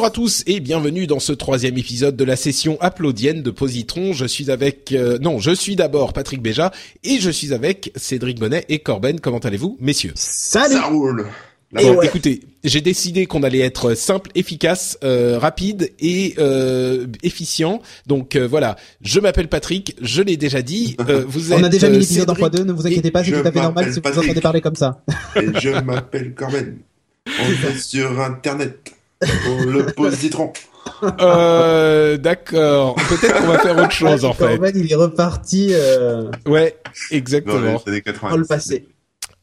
Bonjour à tous et bienvenue dans ce troisième épisode de la session applaudienne de Positron. Je suis avec, euh, non, je suis d'abord Patrick Béja et je suis avec Cédric Bonnet et Corben. Comment allez-vous, messieurs? Salut Ça roule. Bon, écoutez, j'ai décidé qu'on allait être simple, efficace, euh, rapide et euh, efficient. Donc euh, voilà, je m'appelle Patrick, je l'ai déjà dit. euh, vous êtes, On a déjà euh, mis l'épisode en Cédric- x2, ne vous inquiétez pas, c'est tout à fait normal si vous entendez parler comme ça. Et je m'appelle Corben. On est sur Internet. Le positron. Euh, D'accord. Peut-être qu'on va faire autre chose en fait. Corben, il est reparti euh, Ouais, exactement. les années 80. dans le passé.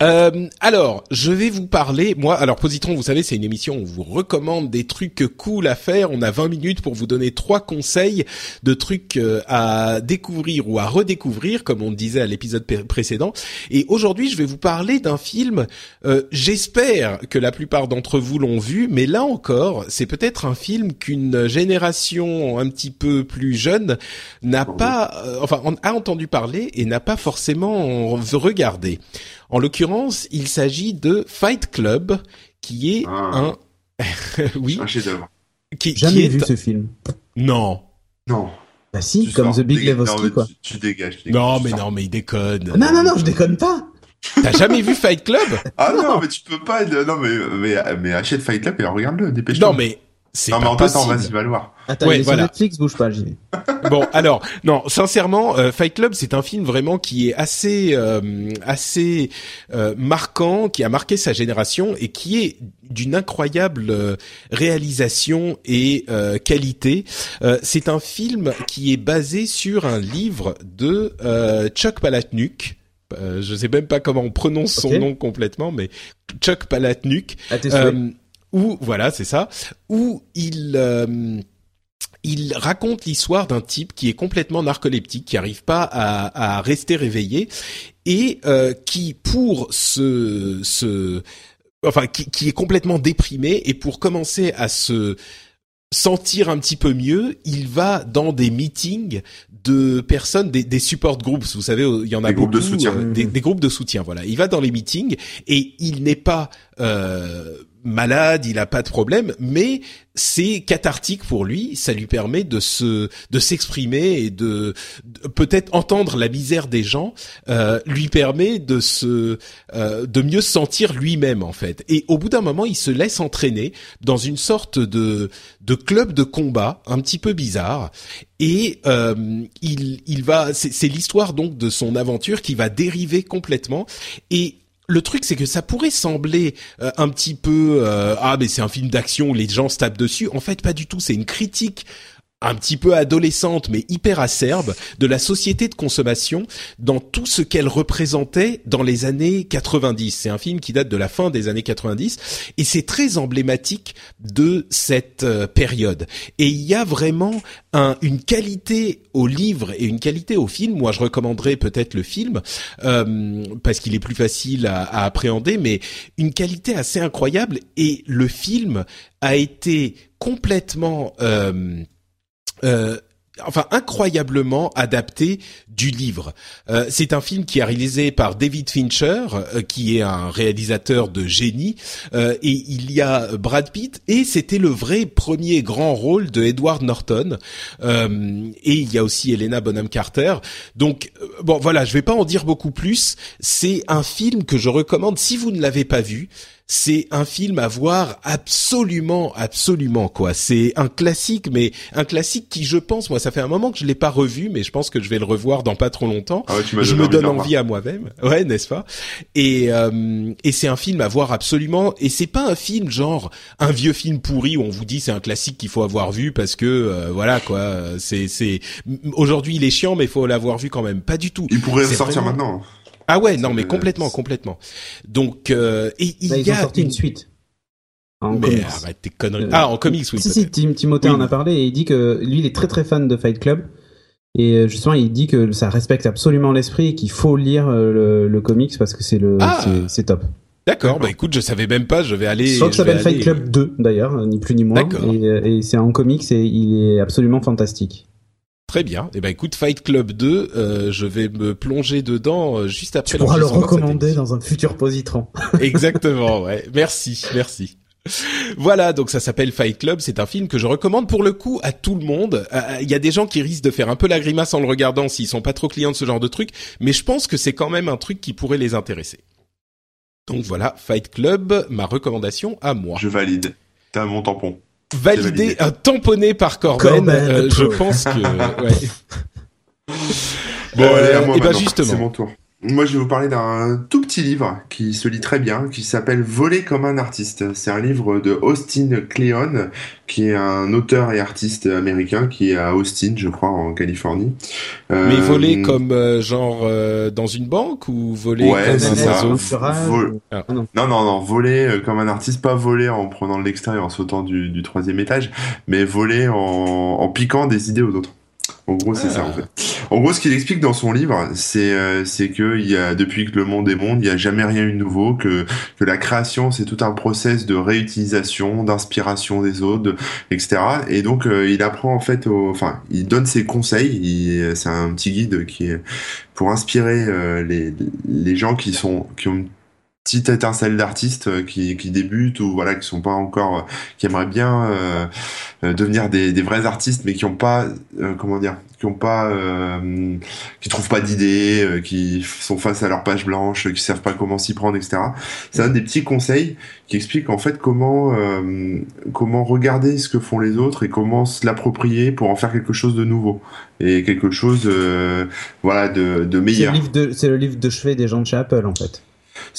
Euh, alors, je vais vous parler. Moi, alors Positron, vous savez, c'est une émission où on vous recommande des trucs cool à faire. On a 20 minutes pour vous donner trois conseils de trucs euh, à découvrir ou à redécouvrir, comme on disait à l'épisode pré- précédent. Et aujourd'hui, je vais vous parler d'un film. euh, J'espère que la plupart d'entre vous l'ont vu, mais là encore, c'est peut-être un film qu'une génération un petit peu plus jeune n'a pas, euh, enfin, a entendu parler et n'a pas forcément regardé. En l'occurrence, il s'agit de Fight Club, qui est Ah. un, oui, Un chef-d'œuvre. qui, qui Jamais est vu ce film. non, Non. Bah si, Tu comme sors, The Big. Non, Lebowski, quoi. Tu, tu dégages. tu dégages, non, mais sors. non, mais il déconne. Non, non, non, je déconne pas T'as jamais vu Fight Club? Ah non, mais tu peux pas. Non, mais, mais, mais achète Fight Club et regarde-le, dépêche-toi. Non, mais c'est Non, mais en possible. vas-y, va le voir. Attends, Ouais, il est voilà. sur Netflix, bouge pas, j'y vais. Bon, alors non, sincèrement, euh, Fight Club, c'est un film vraiment qui est assez, euh, assez euh, marquant, qui a marqué sa génération et qui est d'une incroyable euh, réalisation et euh, qualité. Euh, c'est un film qui est basé sur un livre de euh, Chuck Palahniuk. Euh, je sais même pas comment on prononce son nom complètement, mais Chuck Palahniuk. À tes où voilà, c'est ça, où il euh, il raconte l'histoire d'un type qui est complètement narcoleptique, qui arrive pas à, à rester réveillé et euh, qui pour se se enfin qui, qui est complètement déprimé et pour commencer à se sentir un petit peu mieux, il va dans des meetings de personnes, des, des support groups. Vous savez, il y en a Des groupes de beaucoup, soutien. euh, des, des groupes de soutien. Voilà, il va dans les meetings et il n'est pas euh, malade, il a pas de problème, mais c'est cathartique pour lui. Ça lui permet de se, de s'exprimer et de, peut-être entendre la misère des gens. euh, lui permet de se, euh, de mieux se sentir lui-même en fait. Et au bout d'un moment, il se laisse entraîner dans une sorte de, de club de combat un petit peu bizarre. Et euh, il, il va, c'est l'histoire donc de son aventure qui va dériver complètement. Et le truc, c'est que ça pourrait sembler euh, un petit peu euh, ah mais c'est un film d'action où les gens se tapent dessus. En fait, pas du tout. C'est une critique un petit peu adolescente mais hyper acerbe de la société de consommation dans tout ce qu'elle représentait dans les années 90. C'est un film qui date de la fin des années 90 et c'est très emblématique de cette euh, période. Et il y a vraiment un, une qualité au livre et une qualité au film. Moi, je recommanderais peut-être le film euh, parce qu'il est plus facile à, à appréhender, mais une qualité assez incroyable. Et le film a été complètement euh, euh, enfin incroyablement adapté du livre. Euh, c'est un film qui est réalisé par David Fincher, euh, qui est un réalisateur de génie, euh, et il y a Brad Pitt, et c'était le vrai premier grand rôle de Edward Norton, Euh, et il y a aussi Helena Bonham Carter. Donc euh, bon voilà, je vais pas en dire beaucoup plus. C'est un film que je recommande si vous ne l'avez pas vu. C'est un film à voir absolument, absolument quoi. C'est un classique, mais un classique qui, je pense, moi, ça fait un moment que je l'ai pas revu, mais je pense que je vais le revoir dans pas trop longtemps. Ah ouais, tu Je me donne envie à moi-même, ouais, n'est-ce pas? Et euh, et c'est un film à voir absolument. Et c'est pas un film genre un vieux film pourri où on vous dit c'est un classique qu'il faut avoir vu parce que euh, voilà quoi. C'est c'est aujourd'hui il est chiant, mais il faut l'avoir vu quand même. Pas du tout. Il pourrait sortir vraiment- maintenant. Ah ouais, non mais complètement, complètement. Donc euh, et il Là, y ils ont a sorti une suite. En mais comics. arrête tes conneries. Euh, ah, en comics, oui. si, si, Tim, Timothée Oui, en a parlé et il dit que lui, il est très très fan de Fight Club. Et euh, justement, il dit que ça respecte absolument l'esprit et qu'il faut lire le, le comics parce que c'est le, Ah. c'est- top. D'accord, bah écoute, je savais même pas, je vais aller. Je crois que ça s'appelle Fight Club 2 d'ailleurs, ni plus ni moins. D'accord. Et, et c'est en comics et il est absolument fantastique. Très bien. Et ben écoute, Fight Club 2, euh, je vais me plonger dedans euh, juste après. Tu pourras le recommander dans un futur positron. Exactement, ouais. Merci, merci. Voilà, donc ça s'appelle Fight Club. C'est un film que je recommande pour le coup à tout le monde. Euh, Il y a des gens qui risquent de faire un peu la grimace en le regardant s'ils sont pas trop clients de ce genre de truc, mais je pense que c'est quand même un truc qui pourrait les intéresser. Donc voilà, Fight Club, ma recommandation à moi. Je valide. T'as mon tampon. Validé, validé. un tamponné par Corben. Corben, euh, je pense que ouais. Bon, Euh, allez, à moi et ben maintenant. justement. C'est mon tour. Moi, je vais vous parler d'un tout petit livre qui se lit très bien, qui s'appelle Voler comme un artiste. C'est un livre de Austin Kleon, qui est un auteur et artiste américain qui est à Austin, je crois, en Californie. Euh, Mais voler comme euh, genre euh, dans une banque ou voler Ouais, comme c'est un Vol- Ah. Ah non. Non, non, non, voler euh, comme un artiste, pas voler en prenant de l'extérieur, en sautant du, du troisième étage, mais voler en, en piquant des idées aux autres. En gros, c'est Ah. ça, en fait. En gros, ce qu'il explique dans son livre, c'est euh, c'est que il y a depuis que le monde est monde, il n'y a jamais rien eu de nouveau, que que la création c'est tout un process de réutilisation, d'inspiration des autres, de- etc. Et donc euh, il apprend en fait, au, enfin, il donne ses conseils. il- C'est un petit guide qui est pour inspirer euh, les les gens qui sont qui ont une petite étincelle d'artistes euh, qui, qui débutent ou voilà qui sont pas encore euh, qui aimeraient bien euh, devenir des, des vrais artistes mais qui ont pas euh, comment dire qui ont pas euh, qui trouvent pas d'idées qui sont face à leur page blanche qui savent pas comment s'y prendre etc c'est un des petits conseils qui explique en fait comment comment regarder ce que font les autres et comment se l'approprier pour en faire quelque chose de nouveau et quelque chose voilà de, de C'est meilleur le livre de, c'est le livre de chevet des gens de chez Apple en fait.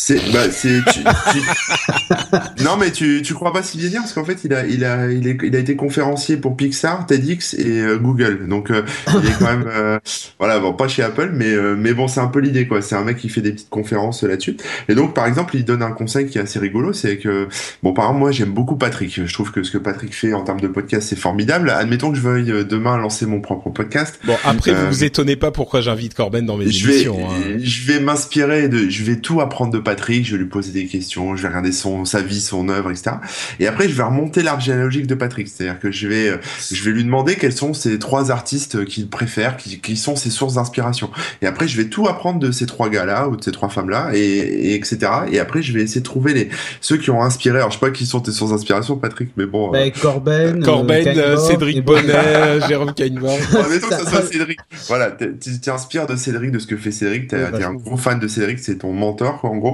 C'est bah c'est tu, tu- non mais tu tu crois pas si bien dire parce qu'en fait il a il a il, est, il a été conférencier pour Pixar, TEDx et euh, Google. Donc euh, il est quand même euh, voilà bon pas chez Apple mais euh, mais bon c'est un peu l'idée quoi. C'est un mec qui fait des petites conférences là-dessus. Et donc par exemple il donne un conseil qui est assez rigolo c'est que bon par exemple moi j'aime beaucoup Patrick. Je trouve que ce que Patrick fait en termes de podcast c'est formidable. Admettons que je veuille euh, demain lancer mon propre podcast. Bon, après, vous vous étonnez pas pourquoi j'invite Corben dans mes je vais, hein. je vais m'inspirer de, je vais tout apprendre de Patrick, je vais lui poser des questions, je vais regarder son, sa vie, son œuvre, etc. Et après, je vais remonter l'arbre généalogique de Patrick. C'est-à-dire que je vais, euh, je vais lui demander quels sont ces trois artistes qu'il préfère, qui, qui sont ses sources d'inspiration. Et après, je vais tout apprendre de ces trois gars-là ou de ces trois femmes-là, et, et etc. Et après, je vais essayer de trouver les, ceux qui ont inspiré. Alors, je sais pas qui sont tes sources d'inspiration, Patrick, mais bon. euh, Bah, Corben, Corben, euh, euh, Kainborg Cédric et- Bonnet, euh, Jérôme Kainborg. Ouais, mettons que ça soit Cédric. Voilà, tu t'inspires de Cédric, de ce que fait Cédric. T'es Oui, t'es un gros fan de Cédric, c'est ton mentor, quoi, en gros.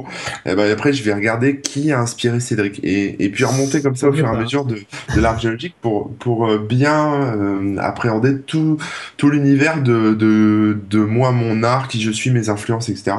Et ben après, je vais regarder qui a inspiré Cédric et, et puis remonter comme ça au fur et à mesure de, de l'arbre géologique pour pour euh, bien euh, appréhender tout tout l'univers de, de de moi, mon art, qui je suis, mes influences, etc.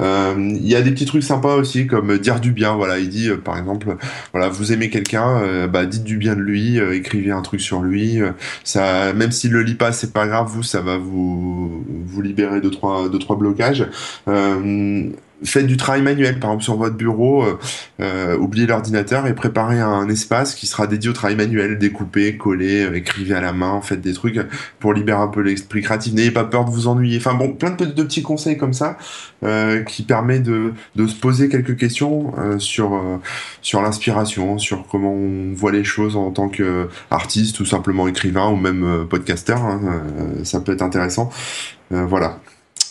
Euh, Il y a des petits trucs sympas aussi comme dire du bien. Voilà, il dit euh, par exemple, voilà, vous aimez quelqu'un, bah dites du bien de lui, écrivez un truc sur lui. ça, même s'il le lit pas, c'est pas grave. Vous, ça va vous vous libérer de trois de trois blocages. Euh, faites du travail manuel, par exemple sur votre bureau, euh, euh, oubliez l'ordinateur et préparez un espace qui sera dédié au travail manuel, découpez, collez, euh, écrivez à la main, faites des trucs pour libérer un peu l'esprit créatif. N'ayez pas peur de vous ennuyer. Enfin bon, plein de, petits conseils comme ça euh, qui permet de, de se poser quelques questions euh, sur euh, sur l'inspiration, sur comment on voit les choses en tant qu'artiste ou simplement écrivain ou même podcasteur. hein, ça peut être intéressant. Voilà.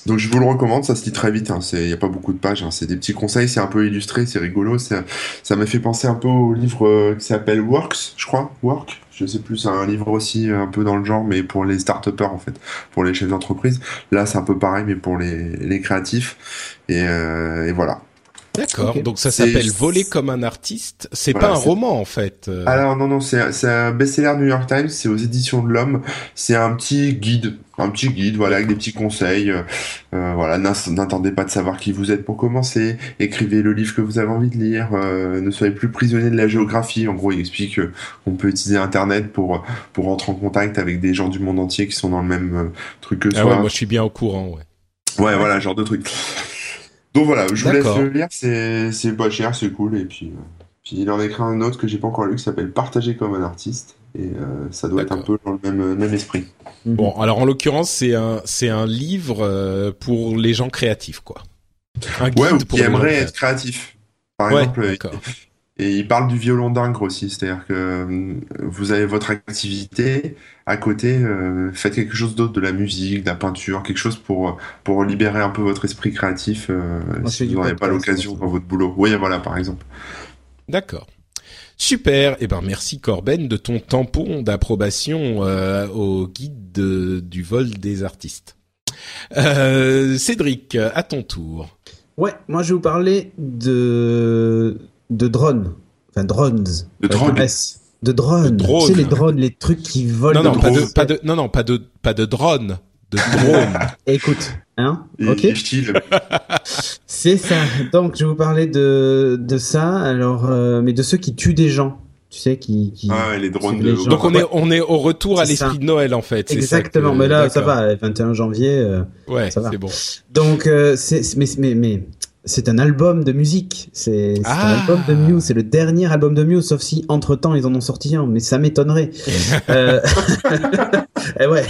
Donc je vous le recommande, ça se lit très vite, il n'y a pas beaucoup de pages, hein, c'est des petits conseils, c'est un peu illustré, c'est rigolo, ça m'a fait penser un peu au livre euh, qui s'appelle Works, je crois, Work, je sais plus, c'est un livre aussi euh, un peu dans le genre, mais pour les start en fait, pour les chefs d'entreprise. Là c'est un peu pareil, mais pour les, les créatifs, et, euh, et voilà. D'accord. Donc ça s'appelle Voler comme un artiste. C'est Voilà, pas un roman en fait. Alors non, non, c'est c'est un best-seller New York Times, c'est aux éditions de l'Homme, c'est un petit guide, un petit guide, voilà, avec des petits conseils, euh, euh, voilà, n'attendez pas de savoir qui vous êtes pour commencer, écrivez le livre que vous avez envie de lire, euh, ne soyez plus prisonnier de la géographie, en gros, il explique qu'on peut utiliser Internet pour, pour rentrer en contact avec des gens du monde entier qui sont dans le même truc que Ah soi. ouais, moi je suis bien au courant. Ouais. Ouais, voilà, genre de truc. Donc voilà, je vous laisse le lire, c'est c'est pas cher, c'est cool, et puis, puis il en écrit un autre que j'ai pas encore lu qui s'appelle Partager comme un artiste. Et euh, ça doit être un peu dans le même, même esprit. Mhm. Bon, alors en l'occurrence, c'est un, c'est un livre euh, pour les gens créatifs, quoi. Un guide ouais, ou qui aimeraient être créatifs. Par exemple, et il parle du violon d'ingre aussi, c'est-à-dire que euh, vous avez votre activité, à côté, euh, faites quelque chose d'autre, de la musique, de la peinture, quelque chose pour, pour libérer un peu votre esprit créatif euh, si vous n'avez pas l'occasion dans votre boulot. Oui, voilà, par exemple. D'accord. Super. Eh ben merci Corben de ton tampon d'approbation au guide du vol des artistes. Cédric, à ton tour. Ouais, moi je vais vous parler de de drones. Enfin, drones. De drones. De drones. Tu sais, les drones, les trucs qui volent. Non, non, pas de, pas de, non, non, pas de, pas de drones. De drones. Écoute, hein, ok. C'est ça. Donc, je vais vous parler de, de ça. Alors, euh, mais de ceux qui tuent des gens. Tu sais, qui, qui ah, les drones de... Donc on est, on est au retour à l'esprit de Noël en fait. Exactement, mais là ça va, 21 janvier. Euh, ouais, c'est bon. Donc euh, c'est, mais, mais, mais c'est un album de musique. C'est un ah. album de Muse. C'est le dernier album de Muse, sauf si entre temps ils en ont sorti un, mais ça m'étonnerait. euh... et eh ouais.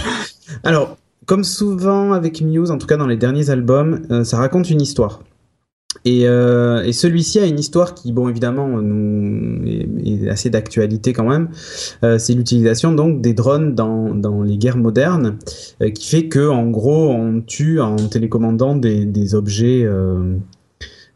Alors, comme souvent avec Muse, en tout cas dans les derniers albums, euh, ça raconte une histoire. Et, euh, et celui-ci a une histoire qui, bon, évidemment, nous, est, assez d'actualité quand même. Euh, c'est l'utilisation donc des drones dans, dans les guerres modernes, qui fait que, en gros, on tue en télécommandant des, objets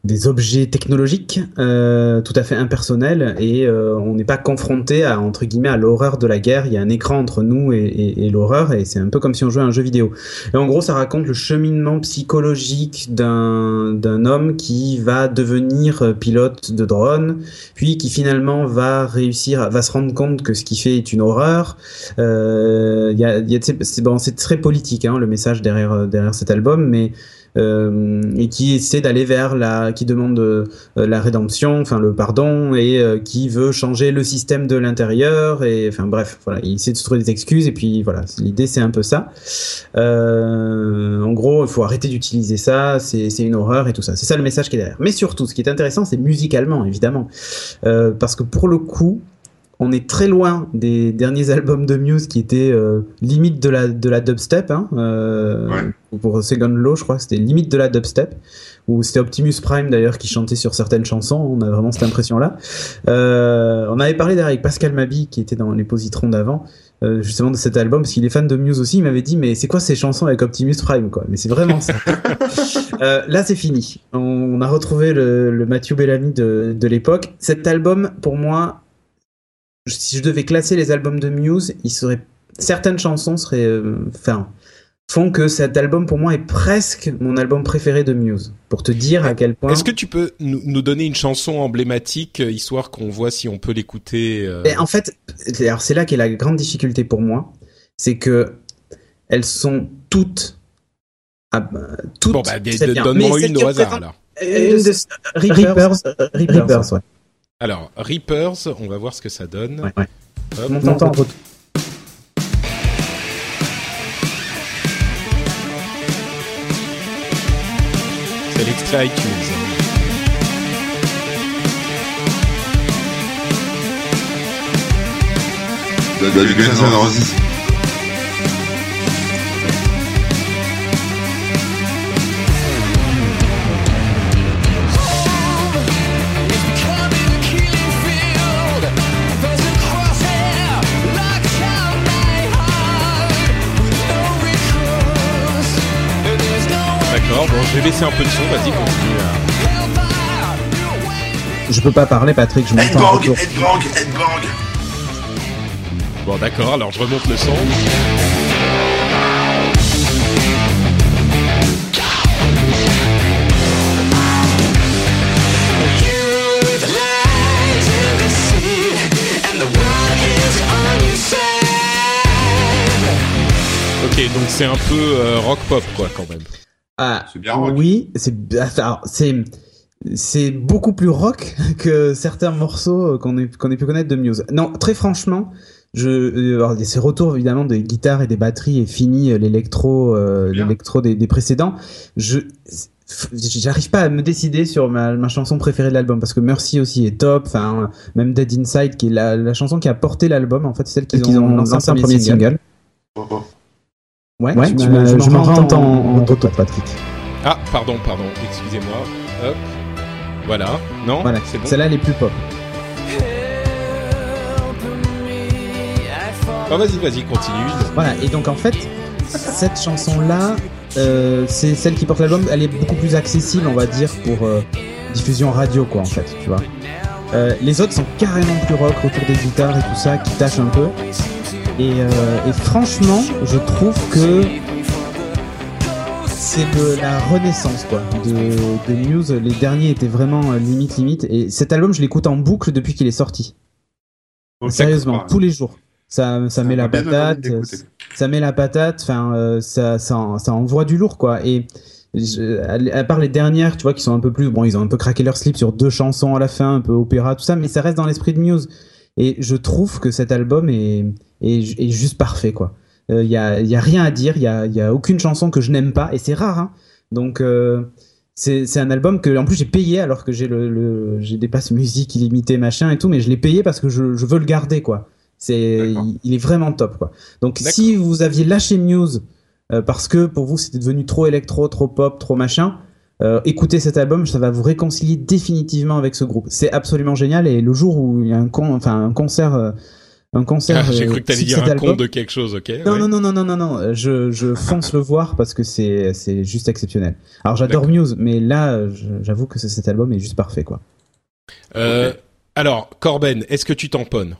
des objets technologiques euh, tout à fait impersonnels et euh, on n'est pas confronté à entre guillemets à l'horreur de la guerre. Il y a un écran entre nous et, et, et l'horreur et c'est un peu comme si on jouait à un jeu vidéo. Et en gros, ça raconte le cheminement psychologique d'un d'un homme qui va devenir pilote de drone, puis qui finalement va réussir, va se rendre compte que ce qu'il fait est une horreur. Euh, y a, y a c'est bon, très politique hein, le message derrière derrière cet album, mais euh, et qui essaie d'aller vers la, qui demande euh, la rédemption, enfin le pardon, et euh, qui veut changer le système de l'intérieur, et enfin bref, voilà, il essaie de se trouver des excuses, et puis voilà, l'idée c'est un peu ça. en gros, il faut arrêter d'utiliser ça, c'est une horreur et tout ça. C'est ça le message qui est derrière. Mais surtout, ce qui est intéressant, c'est musicalement, évidemment, parce que pour le coup, on est très loin des derniers albums de Muse qui étaient euh, limite de la, de la dubstep. Hein, euh, Pour Second Law, je crois, c'était limite de la dubstep. Ou c'était Optimus Prime d'ailleurs qui chantait sur certaines chansons. On a vraiment cette impression-là. Euh, on avait parlé avec Pascal Mabi qui était dans les positrons d'avant. Justement de cet album parce qu'il est fan de Muse aussi il m'avait dit mais c'est quoi ces chansons avec Optimus Prime quoi? Mais c'est vraiment ça là c'est fini on, a retrouvé le, le Matthew Bellamy de, de l'époque cet album pour moi si je devais classer les albums de Muse, il serait certaines chansons seraient, euh, enfin, font que cet album pour moi est presque mon album préféré de Muse. Pour te dire à quel point. Est-ce que tu peux nous, donner une chanson emblématique euh, histoire qu'on voit si on peut l'écouter euh En fait, alors c'est là qu'est la grande difficulté pour moi, c'est que elles sont toutes. Ah, bah, toutes bon bah donne-moi une au hasard alors. Reapers, Reapers, ouais. Alors, Reapers, on va voir ce que ça donne. Ouais, ouais. Hop. On t'entend C'est l'extrait iTunes. Du Guns Roses. Bon, je vais baisser un peu de son, vas-y, continue. Je peux pas parler, Patrick, je m'entends. Headbang, headbang, headbang. Bon, d'accord, alors je remonte le son. Ok, donc c'est un peu euh, rock pop quoi quand même. Ah, oui, c'est c'est c'est beaucoup plus rock que certains morceaux qu'on ait, qu'on ait pu connaître de Muse. Non, très franchement, je, euh, ces retours évidemment des guitares et des batteries et fini euh, l'électro, euh, l'électro des, des, précédents. Je j'arrive pas à me décider sur ma, ma chanson préférée de l'album parce que Mercy aussi est top. Enfin, même Dead Inside qui est la, la chanson qui a porté l'album. En fait, c'est celle qu'ils ont, lancé en premier single. Oh, oh. Ouais, ouais tu je m'entends en, en, Patrick. Ah, pardon, pardon, excusez-moi. Hop. Voilà, non Voilà, c'est bon. Celle-là, elle est plus pop. Oh, vas-y, vas-y, continue. Voilà, et donc en fait, cette chanson-là, euh, c'est celle qui porte l'album. Elle est beaucoup plus accessible, on va dire, pour euh, diffusion radio, quoi, en fait, tu vois. Euh, les autres sont carrément plus rock autour des guitares et tout ça, qui tâchent un peu. Et, et franchement, je trouve que c'est de la renaissance quoi de, de Muse. Les derniers étaient vraiment limite limite. Et cet album, je l'écoute en boucle depuis qu'il est sorti. Sérieusement, tous les jours. Ça, ça, met la patate, ça met la patate. Enfin, euh, ça, ça, ça envoie du lourd quoi. Et à part les dernières, tu vois, qui sont un peu plus, bon, ils ont un peu craqué leur slip sur deux chansons à la fin, un peu opéra, tout ça, mais ça reste dans l'esprit de Muse. Et je trouve que cet album est, est, est juste parfait quoi. Il euh, y, a, y, a, rien à dire, il y a, y a, aucune chanson que je n'aime pas, et c'est rare. Hein. Donc euh, c'est un album que en plus j'ai payé alors que j'ai le, le j'ai des passes musique illimitées machin et tout, mais je l'ai payé parce que je, je, veux le garder quoi. C'est il, est vraiment top quoi. Donc si vous aviez lâché Muse euh, parce que pour vous c'était devenu trop électro, trop pop, trop machin, euh, écoutez cet album, ça va vous réconcilier définitivement avec ce groupe. C'est absolument génial et le jour où il y a un con, enfin un concert un concert. Ah, J'ai cru que t'allais dire un conte de quelque chose, ok Non, non, non, non, non, non, non. Je, je fonce le voir parce que c'est, c'est juste exceptionnel. Alors j'adore Muse, mais là, j'avoue que cet album est juste parfait, quoi. Euh, Alors, Corben, est-ce que tu tamponnes?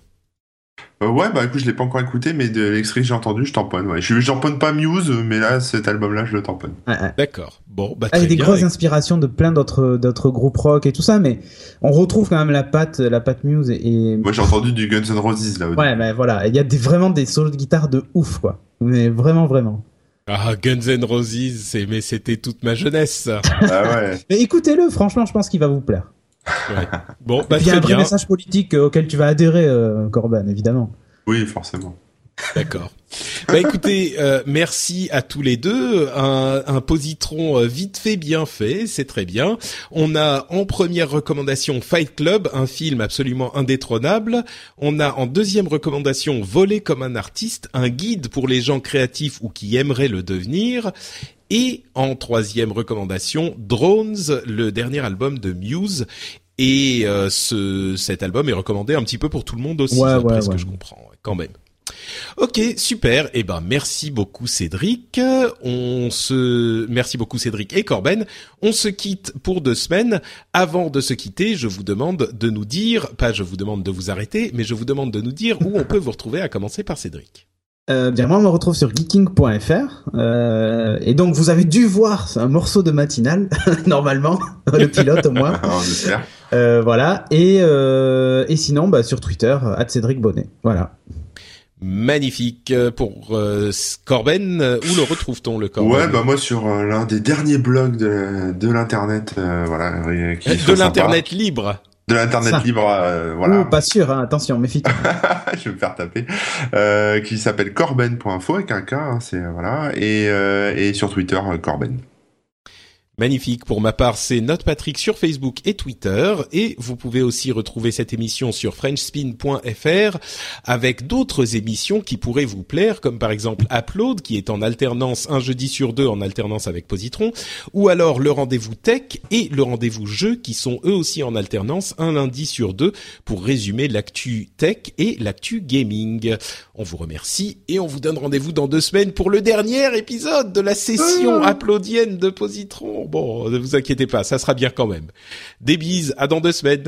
Euh, ouais, bah écoute, je l'ai pas encore écouté, mais de l'extrait que j'ai entendu, je tamponne. Ouais. Je, tamponne pas Muse, mais là, cet album-là, je le tamponne. D'accord. Bon, bah ah, Il y a des grosses inspirations de plein d'autres d'autres groupes rock et tout ça, mais on retrouve quand même la patte la patte Muse et. Moi, j'ai entendu du Guns N' Roses là. Ouais, mais voilà, il y a des, vraiment des solos de guitare de ouf, quoi. Mais vraiment, vraiment. Ah, Guns N' Roses, c'est mais c'était toute ma jeunesse. ah ouais. mais écoutez-le, franchement, je pense qu'il va vous plaire. Bon, bah, il y a un vrai message politique euh, auquel tu vas adhérer, euh, Corban, évidemment. Oui, forcément. D'accord. Bah écoutez, euh, merci à tous les deux. Un, un positron vite fait, bien fait, c'est très bien. On a en première recommandation Fight Club, un film absolument indétrônable. On a en deuxième recommandation Voler comme un artiste, un guide pour les gens créatifs ou qui aimeraient le devenir. Et en troisième recommandation, Drones, le dernier album de Muse. Et euh, ce, cet album est recommandé un petit peu pour tout le monde aussi, ouais, ouais, ce que je comprends, quand même. Ok, super. Eh ben, merci beaucoup Cédric. On se, merci beaucoup Cédric et Corben. On se quitte pour deux semaines. Avant de se quitter, je vous demande de nous dire, pas je vous demande de vous arrêter, mais je vous demande de nous dire où on peut vous retrouver, à commencer par Cédric. Euh, bien moi on me retrouve sur geeking.fr euh, et donc vous avez dû voir un morceau de matinale normalement le pilote au moins euh, voilà et euh, et sinon bah, sur Twitter Cédric Bonnet voilà magnifique pour Corben où le retrouve-t-on le Corben ouais bah moi sur l'un des derniers blogs de, de l'internet voilà de l'internet libre de l'internet libre, euh, voilà. pas sûr, hein, attention, méfie-toi. je vais me faire taper. Euh, qui s'appelle corben.info avec un K, hein, c'est voilà, et, euh, et sur Twitter Corben. Magnifique. Pour ma part, c'est Note Patrick sur Facebook et Twitter. Et vous pouvez aussi retrouver cette émission sur FrenchSpin.fr avec d'autres émissions qui pourraient vous plaire, comme par exemple Upload, qui est en alternance un jeudi sur deux en alternance avec Positron, ou alors le rendez-vous tech et le rendez-vous jeu, qui sont eux aussi en alternance un lundi sur deux pour résumer l'actu tech et l'actu gaming. On vous remercie et on vous donne rendez-vous dans deux semaines pour le dernier épisode de la session ah. applaudienne de Positron bon, ne vous inquiétez pas, ça sera bien quand même. Des bises, à dans deux semaines.